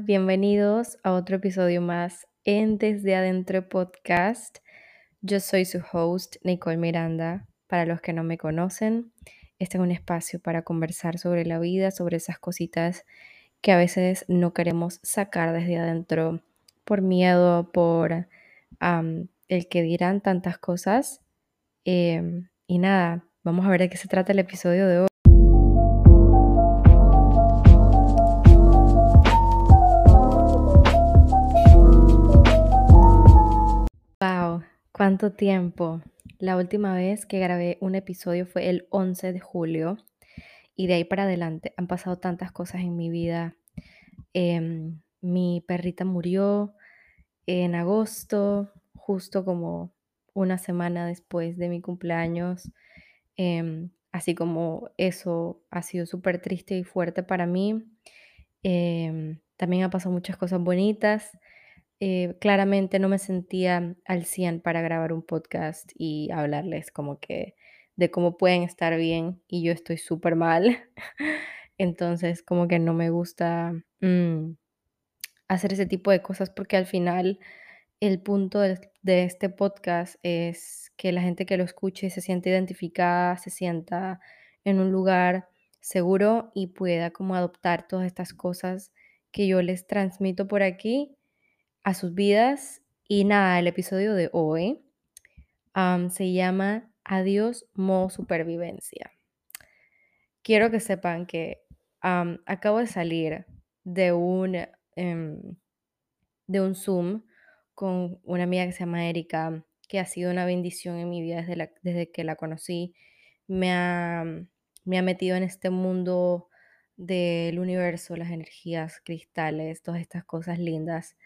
Bienvenidos a otro episodio más en Desde Adentro Podcast. Yo soy su host, Nicole Miranda. Para los que no me conocen, este es un espacio para conversar sobre la vida, sobre esas cositas que a veces no queremos sacar desde adentro por miedo, por el que dirán tantas cosas. Em, y nada, vamos a ver de qué se trata el episodio de hoy. ¿Cuánto tiempo? La última vez que grabé un episodio fue el 11 de julio y de ahí para adelante han pasado tantas cosas en mi vida. Em, mi perrita murió en agosto, justo como una semana después de mi cumpleaños. Em, así como eso ha sido súper triste y fuerte para mí. Em, también ha pasado muchas cosas bonitas. Eh, claramente no me sentía al 100 para grabar un podcast y hablarles como que de cómo pueden estar bien y yo estoy súper mal. Entonces como que no me gusta mm, hacer ese tipo de cosas porque al final el punto de, de, este podcast es que la gente que lo escuche se sienta identificada, se sienta en un lugar seguro y pueda como adoptar todas estas cosas que yo les transmito por aquí a sus vidas. Y nada, el episodio de hoy se llama Adiós modo supervivencia. Quiero que sepan que acabo de salir de un, em, de un Zoom con una amiga que se llama Erika, que ha sido una bendición en mi vida desde, desde que la conocí. Me ha, me ha metido en este mundo del universo, las energías, cristales, todas estas cosas lindas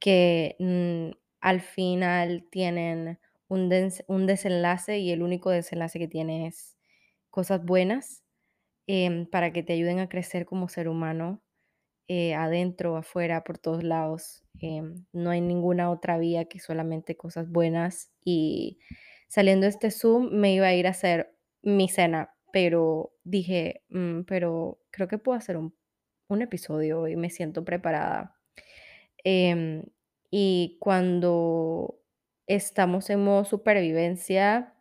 que mm, al final tienen un, desenlace y el único desenlace que tiene es cosas buenas em, para que te ayuden a crecer como ser humano, eh, adentro, afuera, por todos lados. Em, no hay ninguna otra vía que solamente cosas buenas. Y saliendo de este Zoom me iba a ir a hacer mi cena, pero dije, mm, pero creo que puedo hacer un, un episodio y me siento preparada Em, y cuando estamos en modo supervivencia,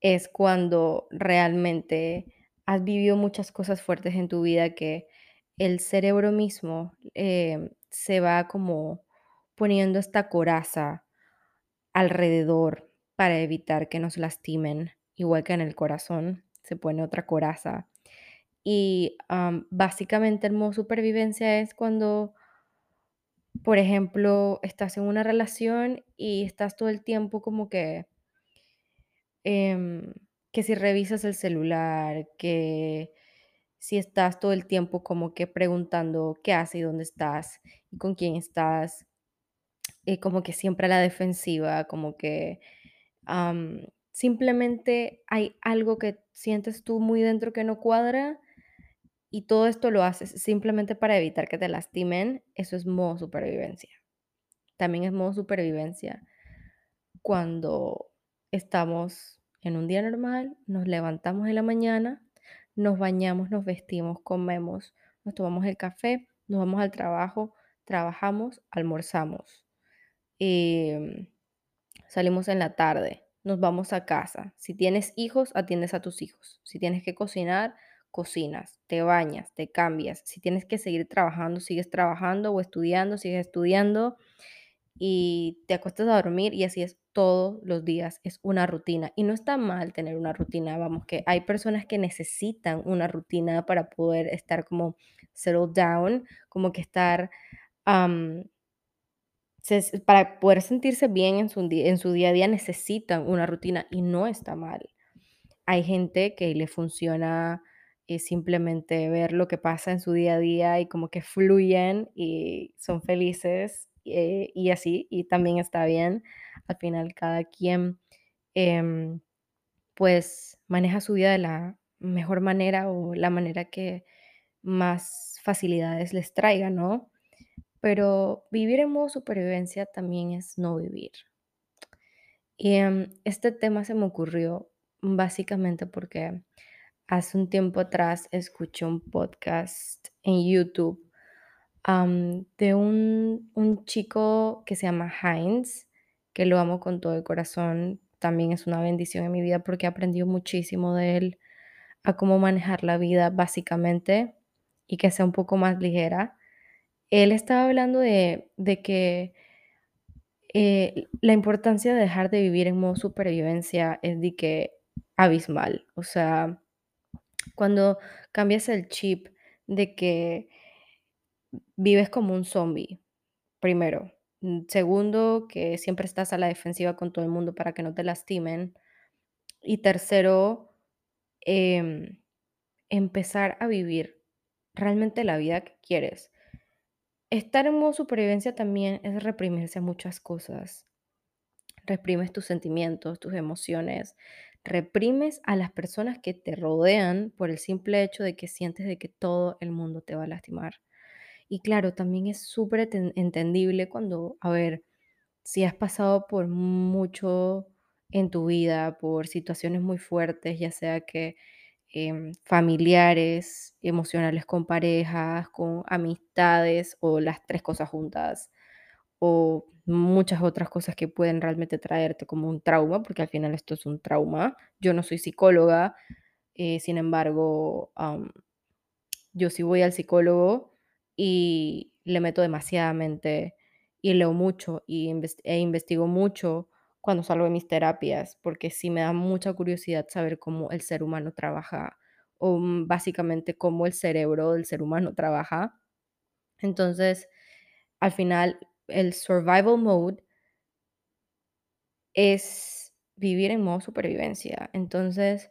es cuando realmente has vivido muchas cosas fuertes en tu vida que el cerebro mismo em, se va como poniendo esta coraza alrededor para evitar que nos lastimen, igual que en el corazón se pone otra coraza. Y básicamente el modo supervivencia es cuando por ejemplo, estás en una relación y estás todo el tiempo como que, em, que si revisas el celular, que si estás todo el tiempo como que preguntando qué hace y dónde estás y con quién estás, y como que siempre a la defensiva, como que simplemente hay algo que sientes tú muy dentro que no cuadra y todo esto lo haces simplemente para evitar que te lastimen, eso es modo supervivencia. También es modo supervivencia cuando estamos en un día normal, nos levantamos en la mañana, nos bañamos, nos vestimos, comemos, nos tomamos el café, nos vamos al trabajo, trabajamos, almorzamos, em, salimos en la tarde, nos vamos a casa. Si tienes hijos, atiendes a tus hijos. Si tienes que cocinar, cocinas, te bañas, te cambias. Si tienes que seguir trabajando, sigues trabajando o estudiando, sigues estudiando y te acuestas a dormir y así es todos los días, es una rutina. Y no está mal tener una rutina, vamos, que hay personas que necesitan una rutina para poder estar como settle down, como que estar, para poder sentirse bien en su, en su día a día necesitan una rutina y no está mal. Hay gente que le funciona es simplemente ver lo que pasa en su día a día y como que fluyen y son felices eh, y así, y también está bien. Al final cada quien em, pues maneja su vida de la mejor manera o la manera que más facilidades les traiga, ¿no? Pero vivir en modo supervivencia también es no vivir. Y em, este tema se me ocurrió básicamente porque Hace un tiempo atrás escuché un podcast en YouTube de un, un chico que se llama Heinz, que lo amo con todo el corazón. También es una bendición en mi vida porque he aprendido muchísimo de él a cómo manejar la vida básicamente y que sea un poco más ligera. Él estaba hablando de, de que eh, la importancia de dejar de vivir en modo supervivencia es de que abismal. O sea, cuando cambias el chip de que vives como un zombie, primero. Segundo, que siempre estás a la defensiva con todo el mundo para que no te lastimen. Y tercero, em, empezar a vivir realmente la vida que quieres. Estar en modo supervivencia también es reprimirse muchas cosas. Reprimes tus sentimientos, tus emociones, reprimes a las personas que te rodean por el simple hecho de que sientes de que todo el mundo te va a lastimar. Y claro, también es súper enten- entendible cuando, a ver, si has pasado por mucho en tu vida, por situaciones muy fuertes, ya sea que em, familiares, emocionales con parejas, con amistades o las tres cosas juntas, o muchas otras cosas que pueden realmente traerte como un trauma, porque al final esto es un trauma. Yo no soy psicóloga, eh, sin embargo, yo sí voy al psicólogo y le meto demasiadamente y leo mucho y e investigo mucho cuando salgo de mis terapias, porque sí me da mucha curiosidad saber cómo el ser humano trabaja o mm, básicamente cómo el cerebro del ser humano trabaja. Entonces, al final, el survival mode es vivir en modo supervivencia. Entonces,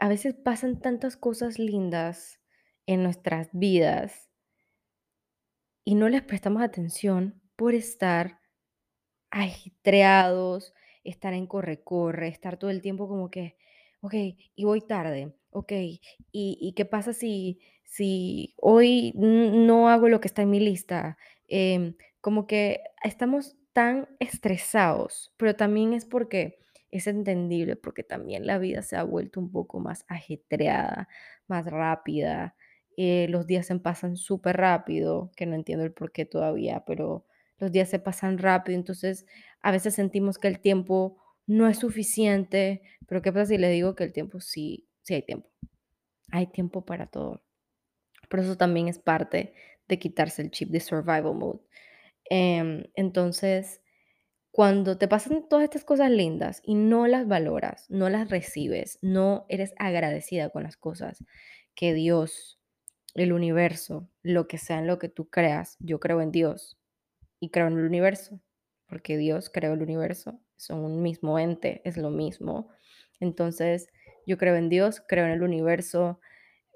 a veces pasan tantas cosas lindas en nuestras vidas y no les prestamos atención por estar ajetreados, estar en corre-corre, estar todo el tiempo como que, ok, y voy tarde, ok, y, y qué pasa si, si hoy no hago lo que está en mi lista. Em, como que estamos tan estresados, pero también es porque es entendible, porque también la vida se ha vuelto un poco más ajetreada, más rápida. eh, los días se pasan súper rápido, que no entiendo el por qué todavía, pero los días se pasan rápido, entonces a veces sentimos que el tiempo no es suficiente, pero ¿qué pasa si le digo que el tiempo sí, sí hay tiempo? Hay tiempo para todo. Pero eso también es parte de quitarse el chip de survival mode. Em, entonces, cuando te pasan todas estas cosas lindas y no las valoras, no las recibes, no eres agradecida con las cosas que Dios, el universo, lo que sea en lo que tú creas, yo creo en Dios, y creo en el universo, porque Dios creó el universo, son un mismo ente, es lo mismo. Entonces, yo creo en Dios, creo en el universo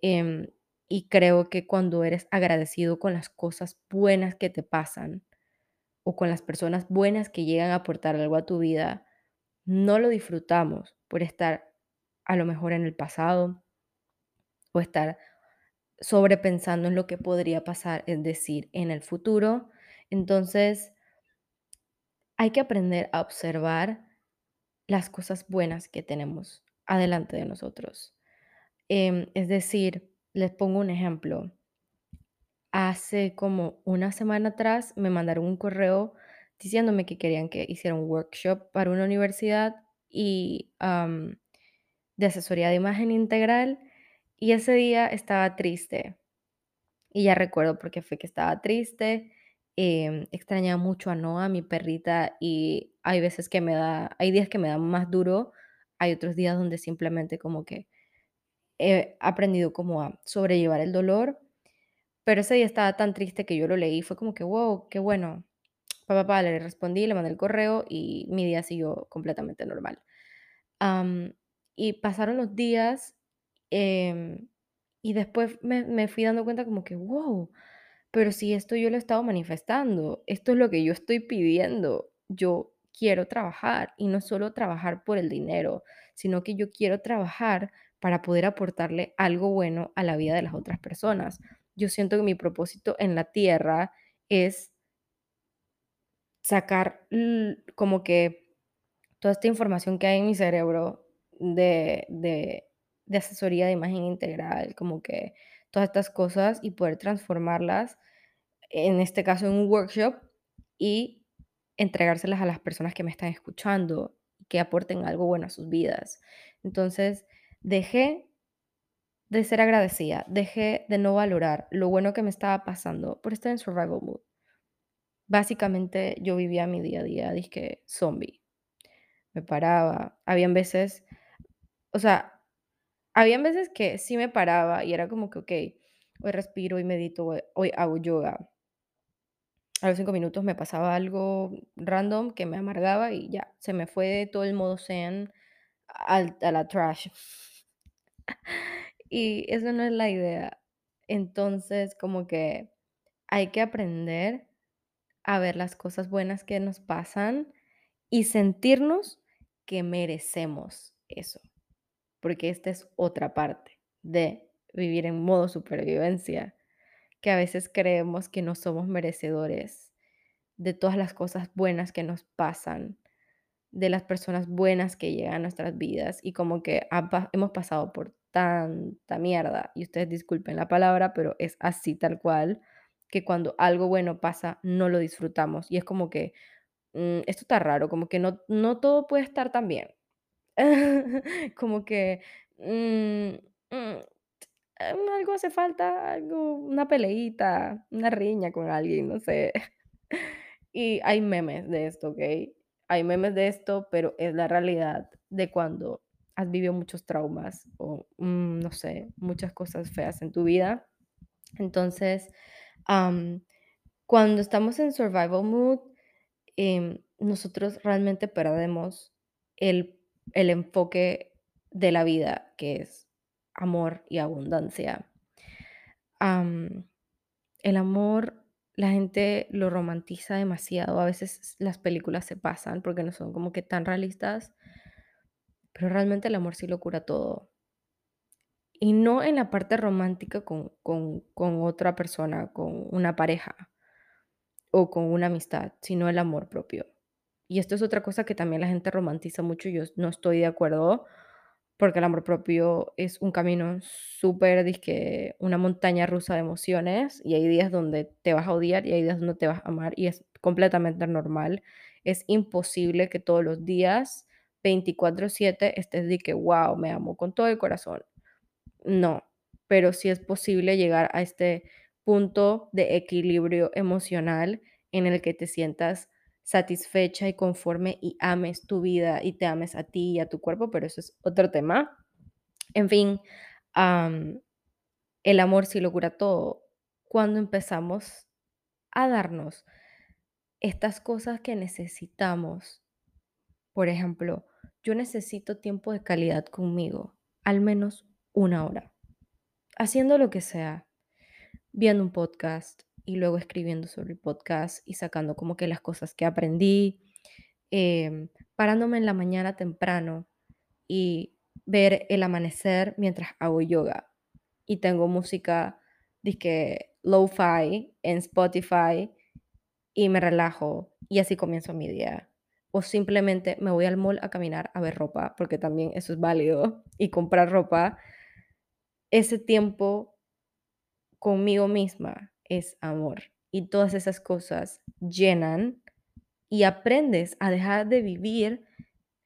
em, y creo que cuando eres agradecido con las cosas buenas que te pasan o con las personas buenas que llegan a aportar algo a tu vida, no lo disfrutamos por estar a lo mejor en el pasado o estar sobrepensando en lo que podría pasar, es decir, en el futuro. Entonces, Hay que aprender a observar las cosas buenas que tenemos adelante de nosotros. Em, es decir, les pongo un ejemplo. Hace como una semana atrás me mandaron un correo diciéndome que querían que hiciera un workshop para una universidad y de asesoría de imagen integral y ese día estaba triste. Y ya recuerdo por qué fue que estaba triste, em, extrañaba mucho a Noah, mi perrita, y hay veces que me da hay días que me da más duro, hay otros días donde simplemente como que he aprendido como a sobrellevar el dolor, pero ese día estaba tan triste que yo lo leí, fue como que: "Wow, qué bueno". Pa, pa, pa, le respondí, le mandé el correo y mi día siguió completamente normal. Y pasaron los días, em, y después me me fui dando cuenta como que: "Wow, pero si esto yo lo he estado manifestando, esto es lo que yo estoy pidiendo. Yo quiero trabajar y no solo trabajar por el dinero, sino que yo quiero trabajar para poder aportarle algo bueno a la vida de las otras personas. Yo siento que mi propósito en la tierra es sacar como que toda esta información que hay en mi cerebro de, de, de asesoría de imagen integral, como que todas estas cosas y poder transformarlas en este caso en un workshop, y entregárselas a las personas que me están escuchando, que aporten algo bueno a sus vidas. Entonces, dejé de ser agradecida, dejé de no valorar lo bueno que me estaba pasando por estar en survival mood. Básicamente yo vivía mi día a día, dije zombie. Me paraba, habían veces, o sea, habían veces que sí me paraba y era como que, ok, hoy respiro, hoy medito, hoy, hago yoga. A los cinco minutos me pasaba algo random que me amargaba y ya, se me fue todo el modo zen al- a la trash. Y eso no es la idea. Entonces, como que hay que aprender a ver las cosas buenas que nos pasan y sentirnos que merecemos eso, porque esta es otra parte de vivir en modo supervivencia, que a veces creemos que no somos merecedores de todas las cosas buenas que nos pasan de las personas buenas que llegan a nuestras vidas y como que hemos pasado por tanta mierda, y ustedes disculpen la palabra, pero es así tal cual, que cuando algo bueno pasa no lo disfrutamos y es como que mm, esto está raro, como que no, no todo puede estar tan bien. como que mm, mm, eh, algo hace falta, algo, una peleita, una riña con alguien, no sé. Y hay memes de esto, ¿ok? Hay memes de esto, pero es la realidad de cuando has vivido muchos traumas o, mm, no sé, muchas cosas feas en tu vida. Entonces, am, cuando estamos en survival mood, em, nosotros realmente perdemos el, el enfoque de la vida, que es amor y abundancia. El amor, la gente lo romantiza demasiado. A veces las películas se pasan porque no son como que tan realistas, pero realmente el amor sí lo cura todo. Y no en la parte romántica con, con, otra persona, con una pareja o con una amistad, sino el amor propio. Y esto es otra cosa que también la gente romantiza mucho y yo no estoy de acuerdo, porque el amor propio es un camino súper, dizque una montaña rusa de emociones y hay días donde te vas a odiar y hay días donde te vas a amar y es completamente normal. Es imposible que todos los días, 24/7, estés de que, wow, me amo con todo el corazón. No, pero sí es posible llegar a este punto de equilibrio emocional en el que te sientas satisfecha y conforme y ames tu vida y te ames a ti y a tu cuerpo, pero eso es otro tema. En fin, el amor sí lo cura todo. Cuando empezamos a darnos estas cosas que necesitamos, por ejemplo, yo necesito tiempo de calidad conmigo, al menos una hora, haciendo lo que sea, viendo un podcast y luego escribiendo sobre el podcast y sacando como que las cosas que aprendí, em, parándome en la mañana temprano y ver el amanecer mientras hago yoga. Y tengo música, disque lo-fi en Spotify y me relajo y así comienzo mi día. O simplemente me voy al mall a caminar a ver ropa, porque también eso es válido, y comprar ropa. Ese tiempo conmigo misma es amor. Y todas esas cosas llenan y aprendes a dejar de vivir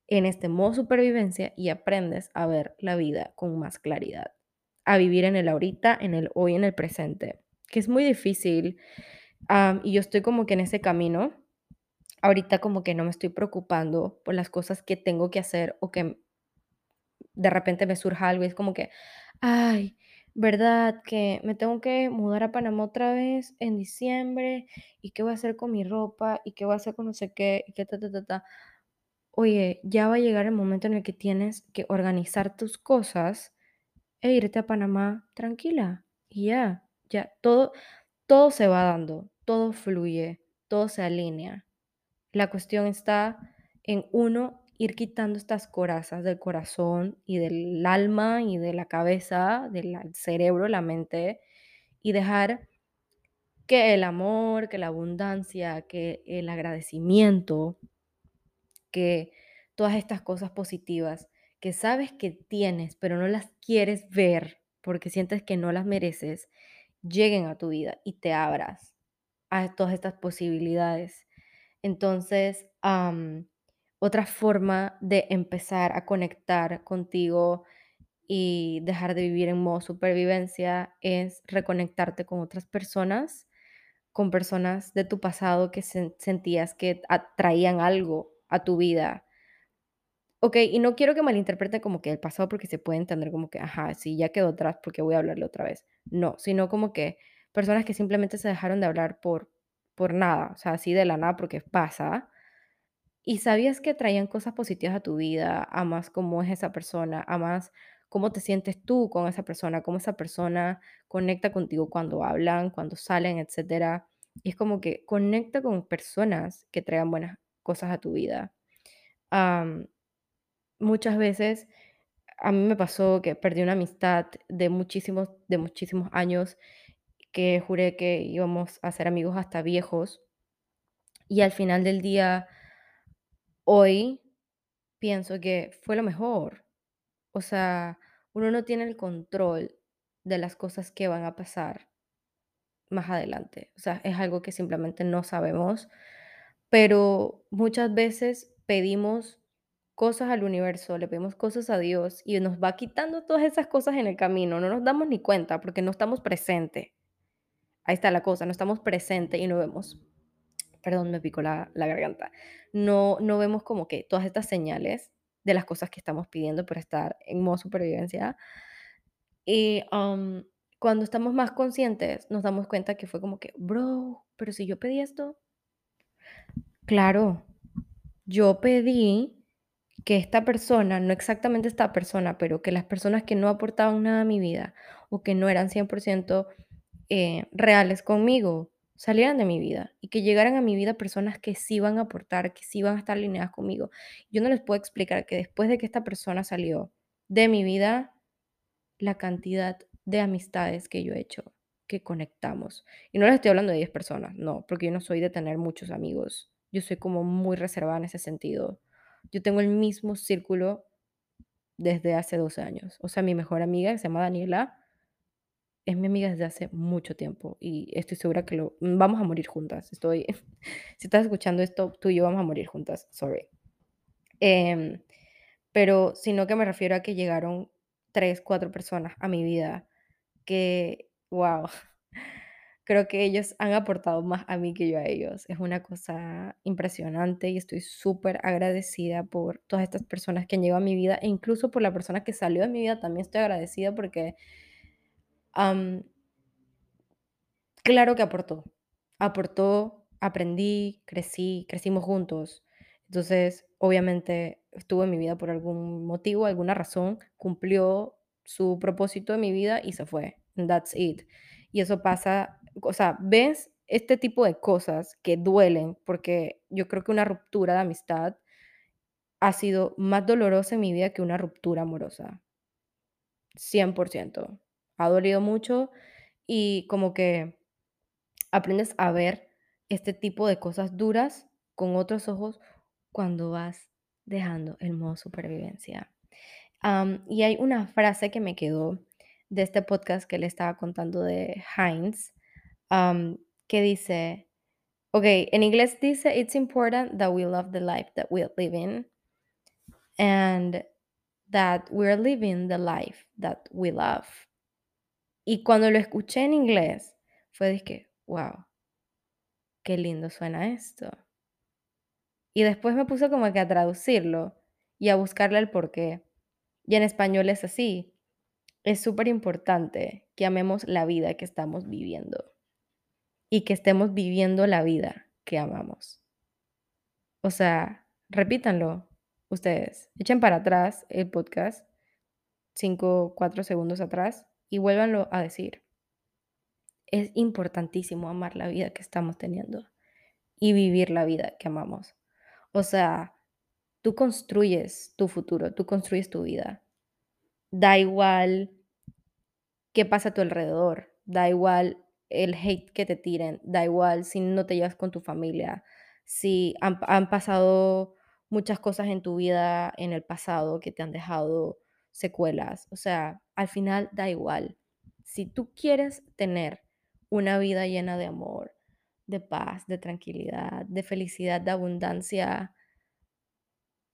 en este modo supervivencia y aprendes a ver la vida con más claridad, a vivir en el ahorita, en el hoy, en el presente, que es muy difícil. y yo estoy como que en ese camino. Ahorita como que no me estoy preocupando por las cosas que tengo que hacer o que de repente me surja algo y es como que, ay, ¿verdad? Que me tengo que mudar a Panamá otra vez en diciembre y qué voy a hacer con mi ropa y qué voy a hacer con no sé qué y qué ta. Oye, ya va a llegar el momento en el que tienes que organizar tus cosas e irte a Panamá tranquila y ya, ya, todo, todo se va dando, todo fluye, todo se alinea. La cuestión está en uno ir quitando estas corazas del corazón y del alma y de la cabeza, del cerebro, la mente, y dejar que el amor, que la abundancia, que el agradecimiento, que todas estas cosas positivas que sabes que tienes, pero no las quieres ver porque sientes que no las mereces, lleguen a tu vida y te abras. a todas estas posibilidades. Entonces, otra forma de empezar a conectar contigo y dejar de vivir en modo supervivencia es reconectarte con otras personas, con personas de tu pasado que sentías que atraían algo a tu vida. Ok, y no quiero que malinterprete como que el pasado porque se puede entender como que, ajá, sí, ya quedó atrás porque voy a hablarle otra vez. No, sino como que personas que simplemente se dejaron de hablar por, por nada, o sea, así de la nada porque pasa y sabías que traían cosas positivas a tu vida, amas cómo es esa persona, amas cómo te sientes tú con esa persona, cómo esa persona conecta contigo cuando hablan, cuando salen, etcétera. Y es como que conecta con personas que traigan buenas cosas a tu vida. muchas veces a mí me pasó que perdí una amistad de muchísimos, de muchísimos años, que juré que íbamos a ser amigos hasta viejos. Y al final del día Hoy pienso que fue lo mejor. O sea, uno no tiene el control de las cosas que van a pasar más adelante. O sea, es algo que simplemente no sabemos, pero muchas veces pedimos cosas al universo, le pedimos cosas a Dios y nos va quitando todas esas cosas en el camino. No nos damos ni cuenta porque no estamos presentes. Ahí está la cosa, no estamos presentes y no vemos. Perdón, me picó la, garganta, no, no vemos como que todas estas señales de las cosas que estamos pidiendo por estar en modo supervivencia. Y cuando estamos más conscientes, nos damos cuenta que fue como que, bro, pero si yo pedí esto, claro, yo pedí que esta persona, no exactamente esta persona, pero que las personas que no aportaban nada a mi vida o que no eran 100% eh, reales conmigo, salieran de mi vida y que llegaran a mi vida personas que sí van a aportar, que sí van a estar alineadas conmigo. Yo no les puedo explicar que después de que esta persona salió de mi vida, la cantidad de amistades que yo he hecho, que conectamos. Y no les estoy hablando de 10 personas, no, porque yo no soy de tener muchos amigos. Yo soy como muy reservada en ese sentido. Yo tengo el mismo círculo desde hace 12 años. O sea, mi mejor amiga, que se llama Daniela, es mi amiga desde hace mucho tiempo y estoy segura que lo vamos a morir juntas. Estoy, si estás escuchando esto, tú y yo vamos a morir juntas. Sorry. Em, pero sino que me refiero a que llegaron tres, cuatro personas a mi vida que, wow, creo que ellos han aportado más a mí que yo a ellos. Es una cosa impresionante y estoy súper agradecida por todas estas personas que han llegado a mi vida e incluso por la persona que salió de mi vida también estoy agradecida porque claro que aportó. Aportó, aprendí, crecí, crecimos juntos. Entonces, obviamente, estuvo en mi vida por algún motivo, alguna razón, cumplió su propósito de mi vida y se fue. that's it. Y eso pasa, o sea, ves este tipo de cosas que duelen, porque yo creo que una ruptura de amistad ha sido más dolorosa en mi vida que una ruptura amorosa. 100% ha dolido mucho y como que aprendes a ver este tipo de cosas duras con otros ojos cuando vas dejando el modo supervivencia. y hay una frase que me quedó de este podcast que le estaba contando de Heinz, que dice, ok, en inglés dice, it's important that we love the life that we live in and that we're living the life that we love. Y cuando lo escuché en inglés, fue de que, wow, qué lindo suena esto. Y después me puse como que a traducirlo y a buscarle el porqué. Y en español es así. Es súper importante que amemos la vida que estamos viviendo y que estemos viviendo la vida que amamos. O sea, repítanlo ustedes. Echen para atrás el podcast, 5, 4 segundos atrás, y vuélvanlo a decir. Es importantísimo amar la vida que estamos teniendo y vivir la vida que amamos. O sea, tú construyes tu futuro, tú construyes tu vida. Da igual qué pasa a tu alrededor, da igual el hate que te tiren, da igual si no te llevas con tu familia, si han, han pasado muchas cosas en tu vida en el pasado que te han dejado secuelas. O sea, al final da igual. Si tú quieres tener una vida llena de amor, de paz, de tranquilidad, de felicidad, de abundancia,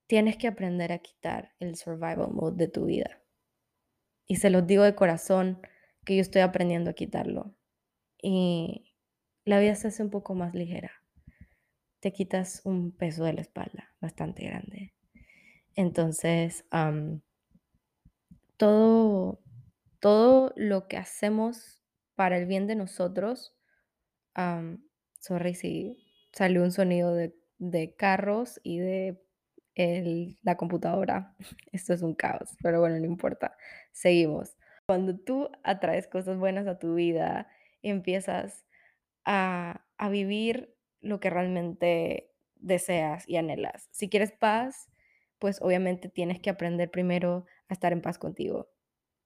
tienes que aprender a quitar el survival mode de tu vida. Y se los digo de corazón que yo estoy aprendiendo a quitarlo. Y la vida se hace un poco más ligera. Te quitas un peso de la espalda bastante grande. Entonces, todo, todo lo que hacemos para el bien de nosotros, sorry si salió un sonido de, de carros y de el, la computadora. Esto es un caos, pero bueno, no importa. Seguimos. Cuando tú atraes cosas buenas a tu vida, empiezas a, a vivir lo que realmente deseas y anhelas. Si quieres paz, pues obviamente tienes que aprender primero a estar en paz contigo,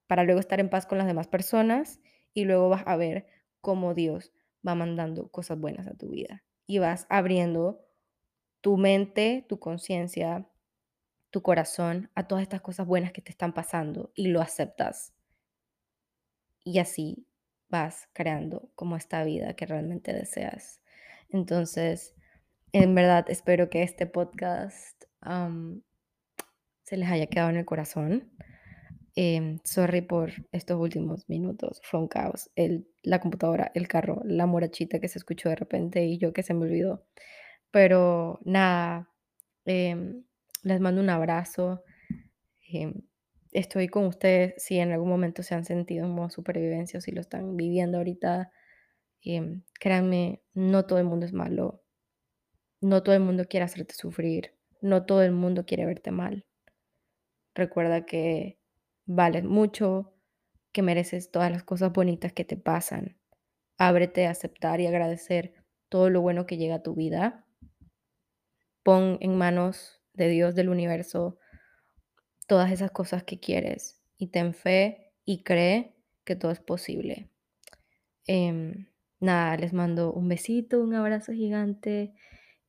para luego estar en paz con las demás personas y luego vas a ver cómo Dios va mandando cosas buenas a tu vida y vas abriendo tu mente, tu conciencia, tu corazón a todas estas cosas buenas que te están pasando y lo aceptas. Y así vas creando como esta vida que realmente deseas. Entonces, en verdad espero que este podcast se les haya quedado en el corazón. Em, sorry por estos últimos minutos, fue un caos. La computadora, el carro, la morachita que se escuchó de repente y yo que se me olvidó. Pero nada, em, les mando un abrazo. Em, estoy con ustedes si en algún momento se han sentido en modo supervivencia o si lo están viviendo ahorita. Créanme, no todo el mundo es malo. No todo el mundo quiere hacerte sufrir. No todo el mundo quiere verte mal. Recuerda que vales mucho, que mereces todas las cosas bonitas que te pasan. Ábrete a aceptar y agradecer todo lo bueno que llega a tu vida Pon en manos de Dios del universo todas esas cosas que quieres y ten fe y cree que todo es posible. Em, nada, les mando un besito, un abrazo gigante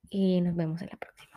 y nos vemos en la próxima.